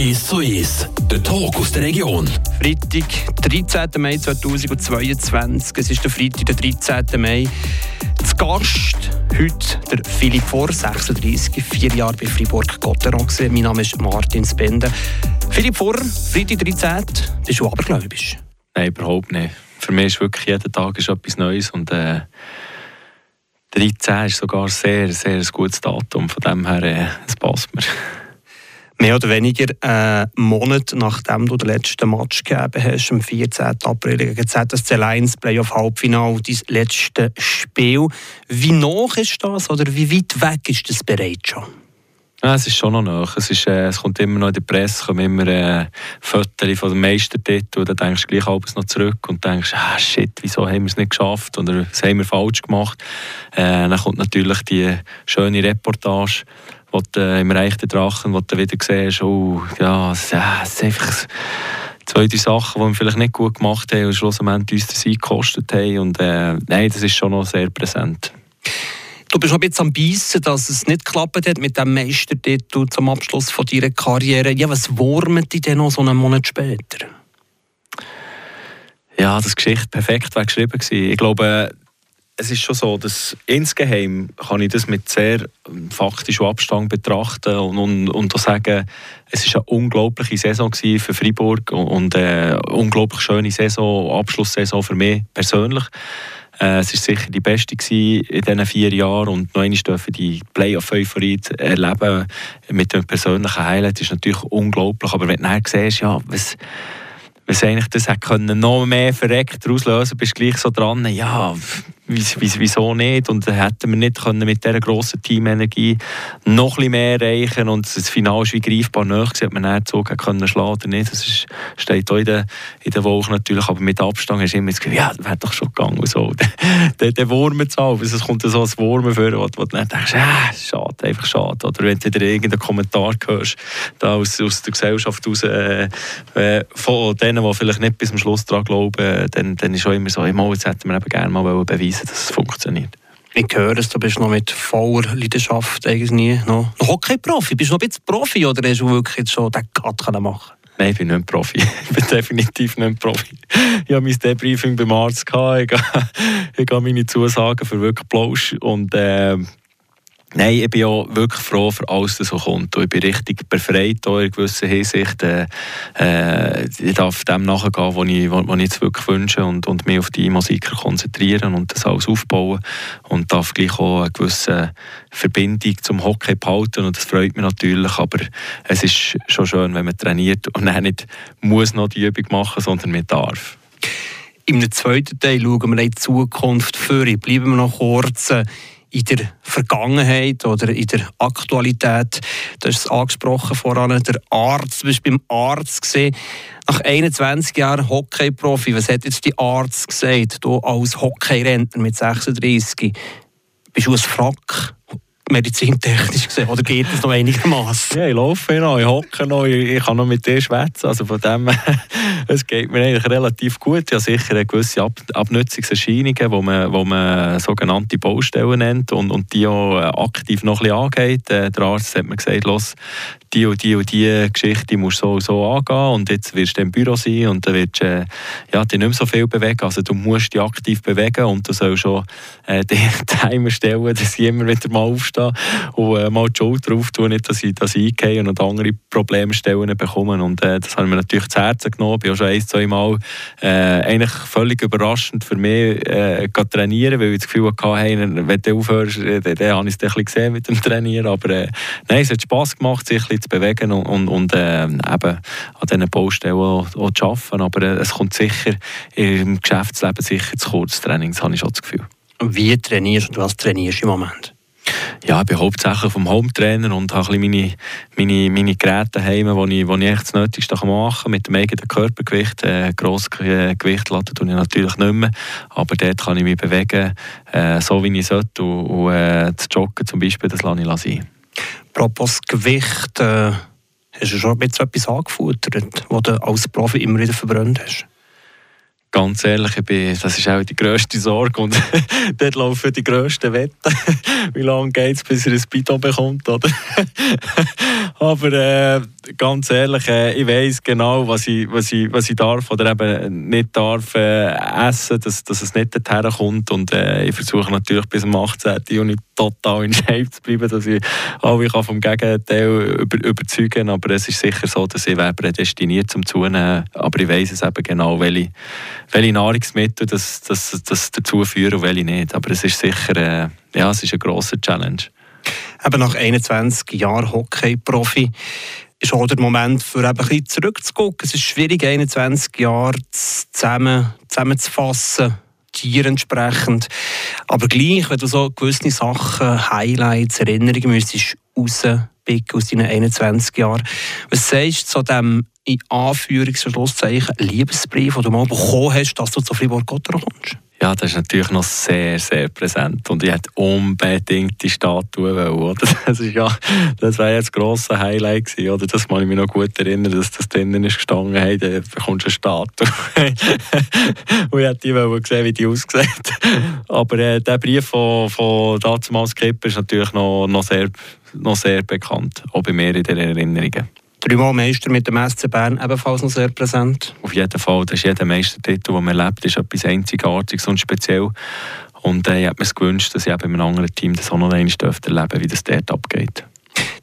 1 zu 1, der Talk aus der Region. Freitag, 13. Mai 2022. Es ist der Freitag, der 13. Mai. Zu Gast heute der Philipp Vor, 36, vier Jahre bei Fribourg-Gotteron. Mein Name ist Martin Spende. Philipp Vor, Freitag 13. Bist du abergläubisch? Nein, überhaupt nicht. Für mich ist wirklich jeden Tag ist etwas Neues und äh, 13 ist sogar sehr, sehr ein gutes Datum. Von dem her, äh, es passt mir. Mehr oder weniger einen Monat nachdem du den letzten Match gegeben hast, am 14. April gegen ZSC Lions Playoff Halbfinale, dein letztes Spiel. Wie noch ist das oder wie weit weg ist das bereits schon? Ja, es ist schon noch nach. Es, äh, es kommt immer noch in die Presse, kommen immer äh, Fotos von den Meistertiteln. Dann denkst du gleich alles noch zurück und denkst, ah, shit, wieso haben wir es nicht geschafft oder was haben wir falsch gemacht. Äh, dann kommt natürlich die schöne Reportage wo du äh, im Reich der Drachen, wo du wieder siehst, oh, ja, es, äh, es ist einfach zwei, drei Sachen, die wir vielleicht nicht gut gemacht haben und schlussendlich uns Sieg gekostet haben. Und äh, nein, das ist schon noch sehr präsent. Du bist noch ein bisschen am Beißen, dass es nicht geklappt hat mit dem Meistertitel zum Abschluss von deiner Karriere. Ja, was wurmt dich denn noch so einen Monat später? Ja, das Geschichte perfekt war geschrieben. Ich glaube, es ist schon so, dass insgeheim kann ich das mit sehr ähm, faktischem Abstand betrachten und, und, und sagen, es ist eine unglaubliche Saison für Freiburg und eine unglaublich schöne Saison, Abschlusssaison für mich persönlich. Äh, es war sicher die beste in diesen vier Jahren und noch einmal dürfen die Playoff-Euphorie erleben mit dem persönlichen Highlight ist natürlich unglaublich, aber wenn du dann siehst, ja, was was eigentlich das hätte noch mehr verreckt auslösen bist du gleich so dran, ja, wieso nicht? Und hätten wir nicht können mit dieser grossen Teamenergie noch ein mehr erreichen und das Finale ist wie greifbar nahe ob man dann so können schlagen oder nicht. Das ist, steht auch in der, in der Woche natürlich, aber mit Abstand du immer das Gefühl, ja, das wäre doch schon gegangen. So. der, der Wurm zu es kommt so ein Wurm vor, wo, wo du dann denkst, ah, schade, einfach schade. Oder wenn du wieder irgendeinen Kommentar hörst, da aus, aus der Gesellschaft raus, äh, äh von denen, die vielleicht nicht bis zum Schluss daran glauben, dann, dann ist auch immer so, jetzt hätten wir eben gerne mal beweisen beweisen, dass es funktioniert. Ich höre es, du bist noch mit voller Leidenschaft irgendwie noch Hockey-Profi. Bist du noch ein bisschen Profi oder hast du wirklich jetzt schon den Cut machen Nein, ich bin nicht Profi. Ich bin definitiv nicht Profi. Ich habe mein Debriefing beim Arzt gehabt. Ich habe meine Zusagen für wirklich Plausch. Und äh, Nein, ich bin ja wirklich froh für alles, was so kommt. Und ich bin richtig befreit in einer gewissen Hinsicht. Äh, äh, ich darf dem nachgehen, was ich, was ich jetzt wirklich wünsche und, und mich auf die Musiker konzentrieren und das alles aufbauen. Und darf gleich auch eine gewisse Verbindung zum Hockey behalten und das freut mich natürlich. Aber es ist schon schön, wenn man trainiert und dann nicht muss noch die Übung machen, sondern man darf. Im zweiten Teil schauen wir in die Zukunft vor. Bleiben wir noch kurz in der Vergangenheit oder in der Aktualität. Du hast es angesprochen voran, der Arzt, du bist beim Arzt gesehen. Nach 21 Jahren Hockey-Profi, was hat jetzt die Arzt gesagt? Du als Hockey-Rentner mit 36, bist du ein Frack? Medizintechnisch gesehen? Oder geht es noch einigermaßen? Ja, ich laufe noch, ich hocke noch, ich, kann noch mit dir schwätzen. Also von dem es geht mir eigentlich relativ gut. Ja, sicher eine gewisse Ab Abnutzungserscheinungen, wo man, wo man sogenannte Baustellen nennt und, und die auch äh, aktiv noch ein bisschen angeht. Äh, der Arzt hat mir gesagt, los, die und die und die Geschichte musst so so angehen und jetzt wirst du im Büro sein und dann wirst du äh, ja, dich nicht mehr so viel bewegen. Also du musst dich aktiv bewegen und du sollst schon äh, den Timer stellen, dass ich immer wieder mal aufstehe und äh, mal die Schulter auftue, nicht, dass ich, ich eingehe und andere Problemstellen bekomme. Und äh, das habe ich mir natürlich zu Herzen genommen. Ich bin auch schon ein, zwei Mal äh, eigentlich völlig überraschend für mich äh, trainieren, weil ich das Gefühl hatte, hey, wenn du aufhörst, äh, dann, dann habe ich es ein bisschen gesehen mit dem Trainieren. Aber äh, nein, es hat Spass gemacht, sich ein zu bewegen und, und, und äh, eben an diesen Baustellen auch, auch zu arbeiten. Aber äh, es kommt sicher im Geschäftsleben sicher zu kurz Training, das habe ich schon das Gefühl. Wie trainierst du was trainierst du im Moment? Ja, ich bin hauptsächlich vom Hometrainer und habe meine, meine, meine Geräte daheim, wo ich, wo ich echt das Nötigste machen kann. Mit dem eigenen Körpergewicht. Äh, grosses Gewicht laden tue ich natürlich nicht mehr. Aber dort kann ich mich bewegen, äh, so wie ich sollte. Und, und äh, das Joggen zum Beispiel, das lasse ich sein. Apropos Gewicht, äh, hast du schon ein bisschen etwas angefuttert, was du als Profi immer wieder verbrannt hast? ganz ehrlich, ich bin, das ist auch die grösste Sorge und dort laufen die grössten Wetten. Wie lange geht es, bis er ein Bidon bekommt, oder? Aber äh, ganz ehrlich, äh, ich weiß genau, was ich, was, ich, was ich darf oder eben nicht darf äh, essen, dass, dass es nicht dorthin kommt und äh, ich versuche natürlich bis zum 18. Juni total in Shape zu bleiben, dass ich alle kann vom Gegenteil über, überzeugen kann. Aber es ist sicher so, dass ich prädestiniert zum Zunehmen aber ich weiß es eben genau, welche welche Nahrungsmittel das, das, das dazu führen und welche nicht. Aber es ist sicher äh, ja, es ist eine grosse Challenge. Eben nach 21 Jahren Hockey-Profi ist auch der Moment, für eben ein bisschen zurückzugucken. Es ist schwierig, 21 Jahre zusammen, zusammenzufassen, Tier entsprechend. Aber gleich, wenn du so gewisse Sachen, Highlights, Erinnerungen müsstest rauspicken aus deinen 21 Jahren, was sagst du zu dem in Anführungs- und Schlusszeichen Liebesbrief, den du mal bekommen hast, dass du zu Fribourg-Gotteron kommst? Ja, das ist natürlich noch sehr, sehr präsent. Und ich hätte unbedingt die Statue wollen, oder? Das, ist ja, das wäre jetzt das grosse Highlight gewesen, oder? Das kann ich mich noch gut erinnern, dass das drinnen ist gestanden, hey, da bekommst du eine Statue. und ich hätte die wollen sehen, wie die aussieht. Aber äh, der Brief von, von damals Kipper ist natürlich noch, noch, sehr, noch sehr bekannt, auch bei mir in den Erinnerungen. Dreimal Meister mit dem SC Bern ebenfalls noch sehr präsent. Auf jeden Fall, das ist jeder Meistertitel, den man erlebt, ist etwas Einzigartiges und speziell. Und äh, ich hätte mir gewünscht, dass ich eben in einem anderen Team das auch noch einmal erleben wie das dort abgeht.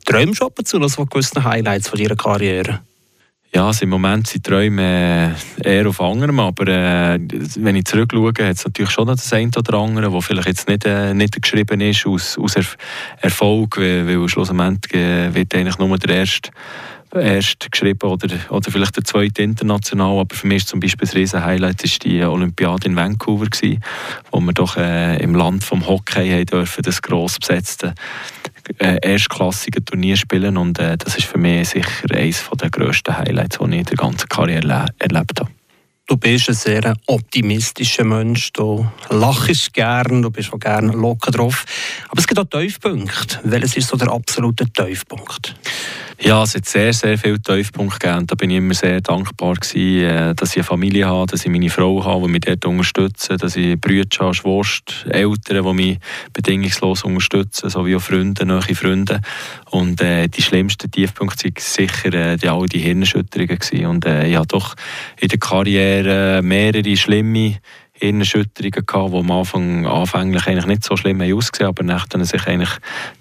Träumst du ab und zu noch von gewissen Highlights von deiner Karriere? Ja, also im Moment sind Träume äh, eher auf anderem, aber äh, wenn ich zurückschaue, hat es natürlich schon noch das eine oder andere, wo vielleicht jetzt nicht, äh, nicht geschrieben ist aus, aus Erfolg, weil, weil schlussendlich äh, wird eigentlich nur der erste erst geschrieben oder, oder vielleicht der zweite international. Aber für mich ist zum Beispiel das Riesen-Highlight ist die Olympiade in Vancouver gewesen, wo wir doch äh, im Land vom Hockey haben dürfen, das gross besetzte äh, erstklassige Turnier spielen und äh, das ist für mich sicher eines der grössten Highlights, die ich in der ganzen Karriere erlebt habe. Du bist ein sehr optimistischer Mensch, du lachst gern, du bist auch gerne locker drauf. Aber es gibt auch Tiefpunkte. Welches ist so der absolute Tiefpunkt? Ja, es hat sehr, sehr viele Tiefpunkte gegeben. Da bin ich immer sehr dankbar gewesen, äh, dass ich eine Familie habe, dass ich meine Frau habe, die mich dort unterstützen, dass ich Brüder habe, Schwester, Eltern, die mich bedingungslos unterstützen, sowie auch Freunde, neue Freunde. Und äh, die schlimmsten Tiefpunkte waren sicher äh, die, all die Hirnerschütterungen gewesen. Und äh, ich habe doch in der Karriere mehrere schlimme Hirnerschütterungen gehabt, die am Anfang anfänglich eigentlich nicht so schlimm ausgesehen aber nachher sich eigentlich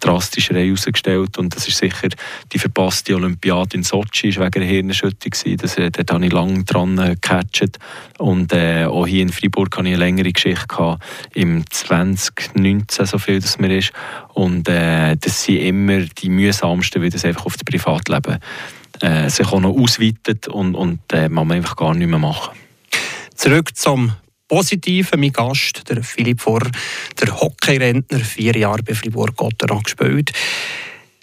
drastischer herausgestellt und das ist sicher die verpasste Olympiade in Sochi ist wegen einer Hirnerschütterung das, äh, dort habe ich lange dran äh, gecatcht. Und äh, auch hier in Freiburg hatte ich eine längere Geschichte gehabt, im 2019 so viel das mir ist. Und äh, das sind immer die mühsamsten, weil das einfach auf das Privatleben äh, sich auch noch ausweitet und, und äh, man einfach gar nicht mehr machen. Zurück zum Positiven. Mein Gast, der Philipp Vor, der Hockeyrentner, vier Jahre bei Fribourg-Gotteron gespielt.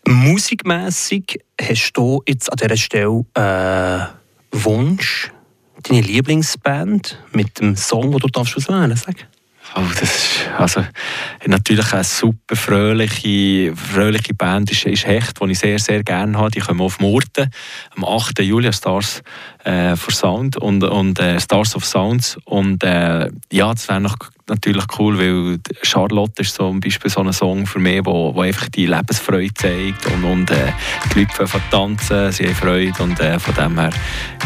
Musikmässig hast du jetzt an dieser Stelle einen äh, Wunsch, deine Lieblingsband mit dem Song, den du darfst auswählen darfst? Oh, das ist also, natürlich eine super fröhliche, fröhliche Band ist, ist Hecht, die ich sehr, sehr gerne habe. Die kommen auf Murten am 8. Juli, Stars äh, for Sound und, und äh, Stars of Sounds. Und äh, ja, das wäre natürlich cool, weil Charlotte ist zum Beispiel so ein Song für mich, wo, wo einfach die Lebensfreude zeigt und, und äh, die Leute fangen tanzen, sie haben Freude und äh, von dem her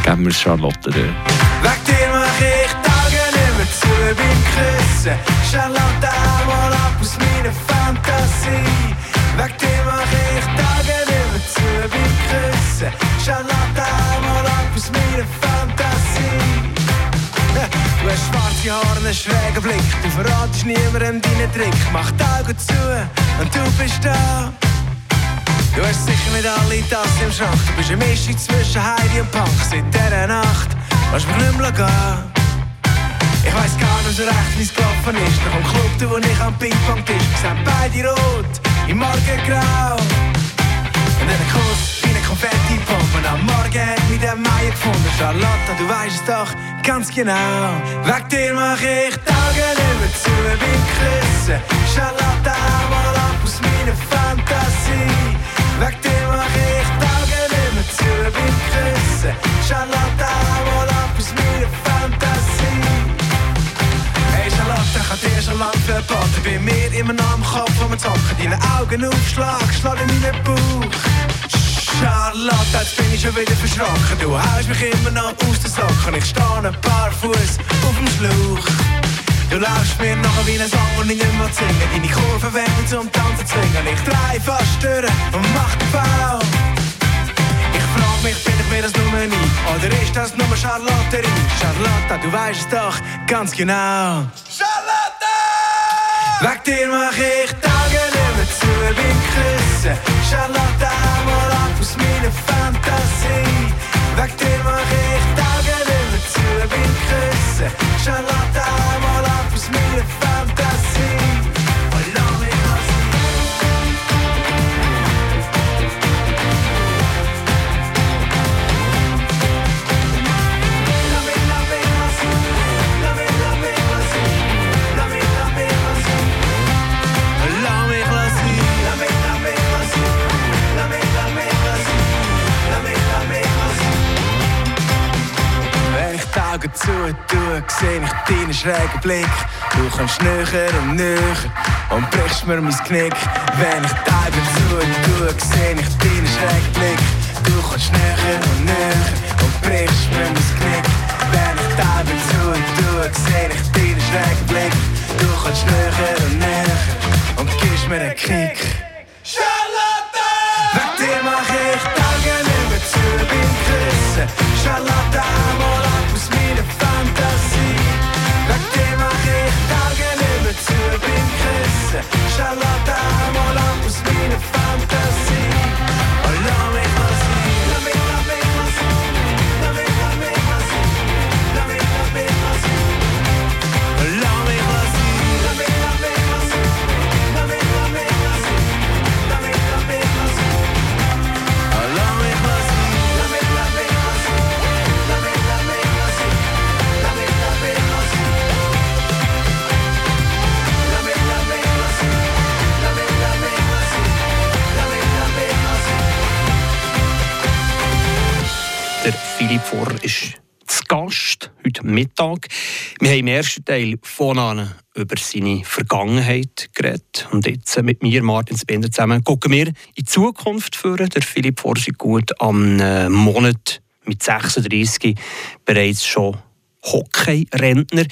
geben wir Charlotte durch. Weg dir mach ich Tage nicht mehr zu beim Küssen, Charlotte mal ab aus meiner Fantasie. Weg dir mach ich Tage nicht mehr zu beim Küssen, Charlotte mal ab aus meiner Fantasie. Du hast schwarze Haare, einen schrägen Blick. Du verratest niemandem deinen Trick. Mach die Augen zu und du bist da. Du hast sicher nicht alle Tassen im Schrank. Du bist eine Mischung zwischen Heidi und Punk. Seit dieser Nacht lass mich nicht mehr gehen. Ich weiss gar nicht so recht, wie es gelaufen ist. Nach dem Club, wo ich am Ping-Pong-Tisch. Wir sind beide rot, im Morgengrau. Und dann ein Kuss wie eine Konfetti-Pumpe. Am Morgen hat mich der Meier gefunden. Charlotte, du weißt es doch ganz genau. Weg dir mach ich die Augen immer zu beim Küssen. Charlotte, immer noch am Kopf, wo wir zocken. Deine Augen aufschlag, schlag in meinen Bauch. Charlotte, jetzt bin ich schon wieder verschrocken. Du haust mich immer noch aus den Socken. Ich stehe ein paar Fuß auf dem Schlauch. Du laufst mir nachher wie ein Song und ich nicht mehr singen. Deine Kurven werden zum Tanzen zwingen. Ich dreh fast durch und mach den Bau. Ich frag mich, bin ich mir das nur nie? Oder ist das nur Charlotterie? Charlotte, du weißt es doch ganz genau. Charlotte! Weg dir mach ich Tage nicht mehr zu beim Küssen. Charlotte, mal ab aus meiner Fantasie. Weg dir mach ich Tage nicht mehr zu beim Küssen. Charlotte, mal ab aus meiner Fantasie. Deinen schrägen Blick. Du kommst näher und näher und brichst mir mein Knick. Wenn ich Augen zutue, seh ich deinen schrägen Blick. Du kommst näher und näher und brichst mir mein Knick. Wenn ich Augen zutue, seh ich deinen schrägen Blick. Du kommst näher und näher und gibst mir einen Kick. Philipp Vorer ist zu Gast heute Mittag. Wir haben im ersten Teil von an über seine Vergangenheit geredet. Und jetzt mit mir, Martin Spender, zusammen gucken wir in die Zukunft führen. Der Philipp Vorer ist gut am äh, Monat mit 36 bereits schon Hockey-Rentner.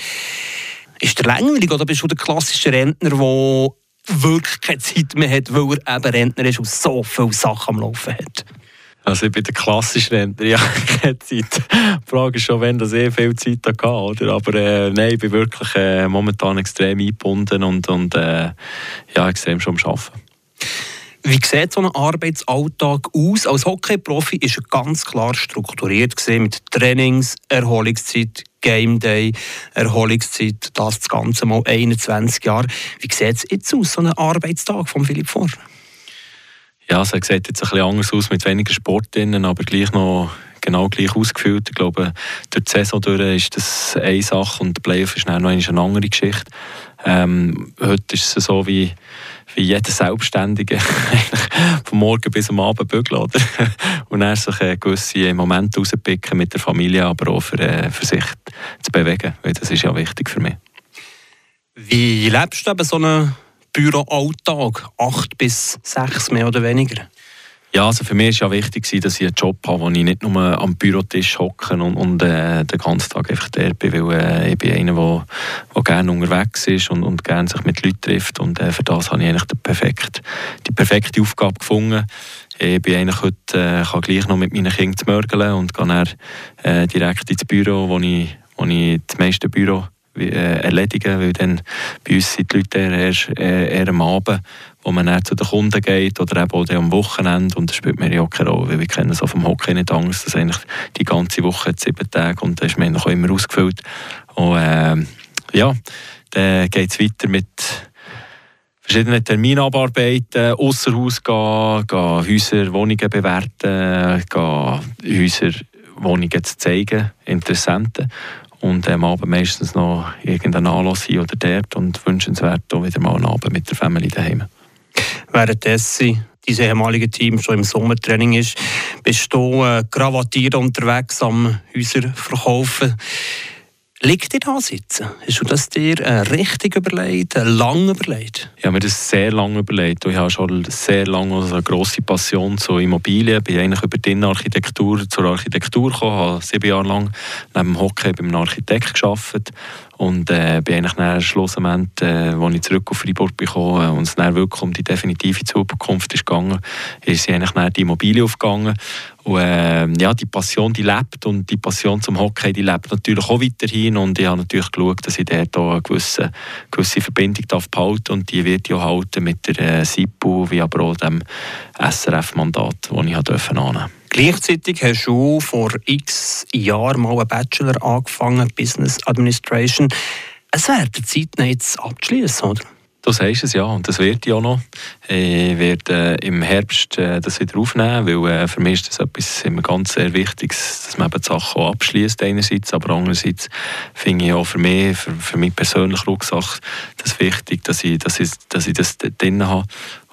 Ist der langweilig oder bist du der klassische Rentner, der wirklich keine Zeit mehr hat, weil er eben Rentner ist und so viele Sachen am Laufen hat? Also ich bin der klassische Rentner, ja, keine Zeit. Die Frage ist schon, wenn das eh viel Zeit hatte, oder? Aber äh, nein, ich bin wirklich äh, momentan extrem eingebunden und, und äh, ja, extrem schon am Arbeiten. Wie sieht so ein Arbeitsalltag aus? Als Hockey-Profi ist er ganz klar strukturiert mit Trainings, Erholungszeit, Game Day, Erholungszeit, das das Ganze mal 21 Jahre. Wie sieht es jetzt aus, so ein Arbeitstag von Philipp Vor? Ja, es sieht jetzt ein bisschen anders aus mit weniger Sport drinnen, aber gleich noch genau gleich ausgefüllt. Ich glaube, durch die Saison durch ist das eine Sache und der Playoff ist dann noch eine andere Geschichte. Ähm, heute ist es so wie, wie jeder Selbstständige vom Morgen bis am Abend bügeln, oder? Und dann sich äh, gewisse Momente rauspicken mit der Familie, aber auch für, äh, für sich zu bewegen, weil das ist ja wichtig für mich. Wie lebst du eben so einen Büroalltag? Acht bis sechs mehr oder weniger? Ja, also für mich war ja wichtig, dass ich einen Job habe, wo ich nicht nur am Bürotisch hocke und, und äh, den ganzen Tag einfach der bin, weil äh, ich bin einer, der, der gerne unterwegs ist und, und gerne sich mit Leuten trifft und äh, für das habe ich eigentlich die perfekte, die perfekte Aufgabe gefunden. Ich bin eigentlich heute, äh, kann gleich noch mit meinen Kindern zu mörgeln und gehe dann äh, direkt ins Büro, wo ich, wo ich das meiste Büro erledigen, weil dann bei uns sind die Leute eher, erst, äh, eher am Abend, wo man dann zu den Kunden geht oder eben auch am Wochenende und das spielt mir ja auch keine Rolle, weil wir kennen so vom Hockey nicht anders, dass eigentlich die ganze Woche sieben Tage und da ist man noch immer ausgefüllt. Und äh, ja, dann geht es weiter mit verschiedene Termine abarbeiten, ausser Haus gehen, gehen Häuser, Wohnungen bewerten, gehen Häuser, Wohnungen zu zeigen, Interessenten und am Abend meistens noch irgendeinen Anlass hier oder dort und wünschenswert auch wieder mal einen Abend mit der Familie daheim. Währenddessen dein ehemalige Team schon im Sommertraining ist, bist du äh, gravatiert unterwegs am Häuser verkaufen. Liegt dir da sitzen? Hast du das dir äh, richtig überlegt, äh, lang überlegt? Ich habe mir das sehr lange überlegt. Ich habe schon sehr lange eine grosse Passion zu Immobilien. Ich bin eigentlich über die Innenarchitektur zur Architektur gekommen, habe sieben Jahre lang neben dem Hockey beim Architekt gearbeitet und äh, bin eigentlich dann schlussendlich, äh, als ich zurück auf Freiburg bekommen äh, und es dann wirklich um die definitive Zukunft ist gegangen, ist eigentlich dann die Immobilie aufgegangen. Und äh, ja, die Passion, die lebt und die Passion zum Hockey, die lebt natürlich auch weiterhin und ich habe natürlich geschaut, dass ich dort auch eine gewisse, gewisse Verbindung darf behalten und die wird ja halten mit der äh, SIPU, wie aber auch dem SRF-Mandat, das ich annehmen durfte. Gleichzeitig hast du vor x Jahren mal einen Bachelor angefangen, Business Administration. Es wäre der Zeit, jetzt abzuschließen, oder? Du sagst es ja, und das wird ja noch. Ich werde äh, im Herbst äh, das wieder aufnehmen, weil äh, für mich ist das etwas immer ganz sehr Wichtiges, dass man eben die Sachen abschließt einerseits, aber andererseits finde ich auch für mich, für, für mich persönlich Rucksack, das wichtig, dass ich, dass ich, dass ich das drin habe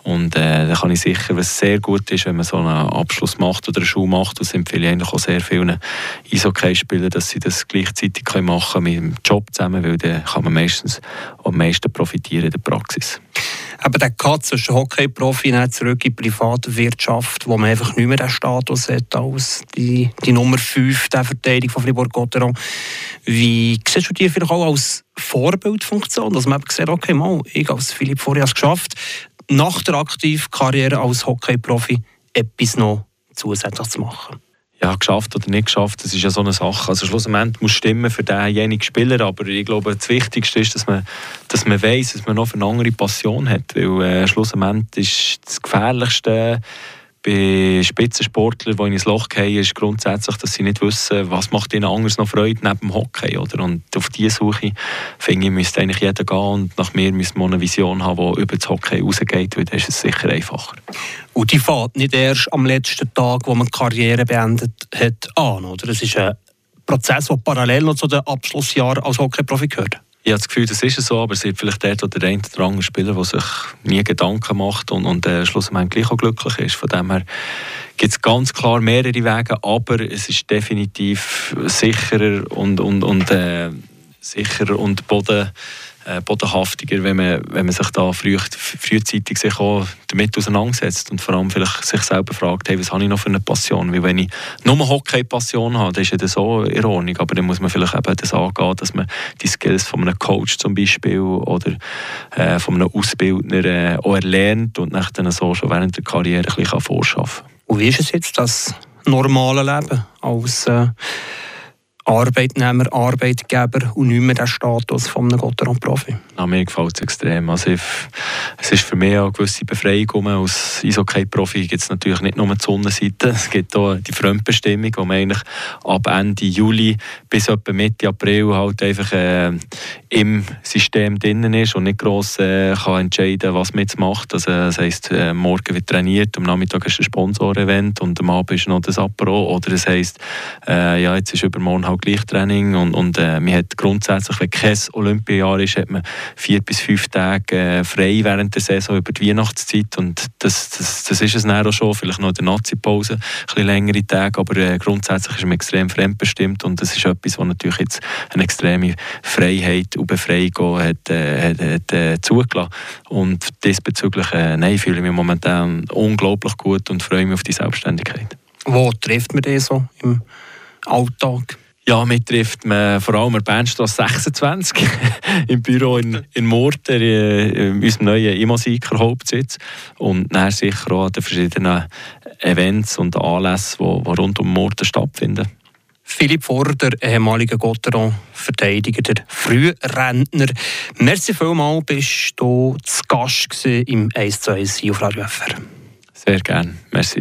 und äh, da kann ich sicher, was sehr gut ist, wenn man so einen Abschluss macht oder eine Schule macht, das empfehle ich eigentlich auch sehr vielen Eishockey-Spielern, dass sie das gleichzeitig können machen mit dem Job zusammen, weil dann kann man meistens am meisten profitieren in der Praxis. Aber der Cut zwischen Hockey-Profi und zurück in die private Wirtschaft, wo man einfach nicht mehr den Status hat als die, die Nummer 5 der Verteidigung von Fribourg-Gotteron. Wie siehst du die vielleicht auch als Vorbildfunktion, dass man eben sieht, okay, mal, ich als Philipp vorher geschafft, nach der aktiven Karriere als Hockey-Profi etwas noch zusätzlich zu machen? ja, geschafft oder nicht geschafft, das ist ja so eine Sache. Also schlussendlich muss stimmen für denjenigen Spieler, aber ich glaube, das Wichtigste ist, dass man, dass man weiss, dass man noch eine andere Passion hat, weil äh, schlussendlich ist das Gefährlichste, bei Spitzensportlern, die ins Loch fallen, ist grundsätzlich, dass sie nicht wissen, was macht ihnen anders noch Freude neben dem Hockey. Oder? Und auf diese Suche, finde ich, müsste eigentlich jeder gehen und nach mir müsste man eine Vision haben, die über das Hockey rausgeht, weil dann ist es sicher einfacher. Und die fährt nicht erst am letzten Tag, wo man die Karriere beendet hat, an, oder? Es ist ein Prozess, der parallel noch zu den Abschlussjahren als Hockeyprofi gehört. Ich habe das Gefühl, das ist so, aber es gibt vielleicht dort oder der eine oder andere Spieler, der sich nie Gedanken macht und, und äh, schlussendlich gleich auch glücklich ist. Von dem her gibt es ganz klar mehrere Wege, aber es ist definitiv sicherer und, und, und äh, sicherer und boden äh, bodenhaftiger, wenn man, wenn man sich da früh, frühzeitig sich auch damit auseinandersetzt und vor allem vielleicht sich selber fragt, hey, was habe ich noch für eine Passion? Weil wenn ich nur eine Hockey-Passion habe, dann ist das so in Ordnung, aber dann muss man vielleicht eben das angehen, dass man die Skills von einem Coach zum Beispiel oder äh, von einem Ausbildner äh, auch erlernt und dann so schon während der Karriere ein bisschen vorschaffen kann. Und wie ist es jetzt, das normale Leben als äh Arbeitnehmer, Arbeitgeber und nicht mehr den Status von einem Gotteron-Profi. Ja, mir gefällt es extrem. Also ich, es ist für mich auch eine gewisse Befreiung. Als Eishockey-Profi gibt es natürlich nicht nur die Sonnenseite, es gibt auch die Fremdbestimmung, wo man eigentlich ab Ende Juli bis etwa Mitte April halt einfach äh, im System drin ist und nicht gross äh, kann entscheiden was man jetzt macht. Also, das heisst, äh, morgen wird trainiert, am Nachmittag ist ein Sponsor-Event und am Abend ist noch das Apro. Oder es heisst, äh, ja, jetzt ist übermorgen halt gleich Training und, und äh, man hat grundsätzlich, wenn kein Olympiajahr ist, hat man vier bis fünf Tage äh, frei während der Saison über die Weihnachtszeit und das, das, das ist es dann auch schon, vielleicht noch in der Nazi-Pause, ein bisschen längere Tage, aber äh, grundsätzlich ist man extrem fremdbestimmt und das ist etwas, was natürlich jetzt eine extreme Freiheit und Befreiung hat, äh, hat, hat äh, zugelassen und diesbezüglich äh, nein, fühle ich mich momentan unglaublich gut und freue mich auf die Selbstständigkeit. Wo trifft man das so im Alltag? Ja, mich trifft man vor allem in Bernstrasse 26 im Büro in, in Murter, in unserem neuen Imosiker Hauptsitz. Und dann sicher auch an den verschiedenen Events und Anlässen, die, die rund um Murter stattfinden. Philipp Vorer, der ehemalige Gotteron-Verteidiger, der Frührentner. Merci vielmals, bist du zu Gast im 1 zu 1 auf Radio FR. Sehr gerne. Merci.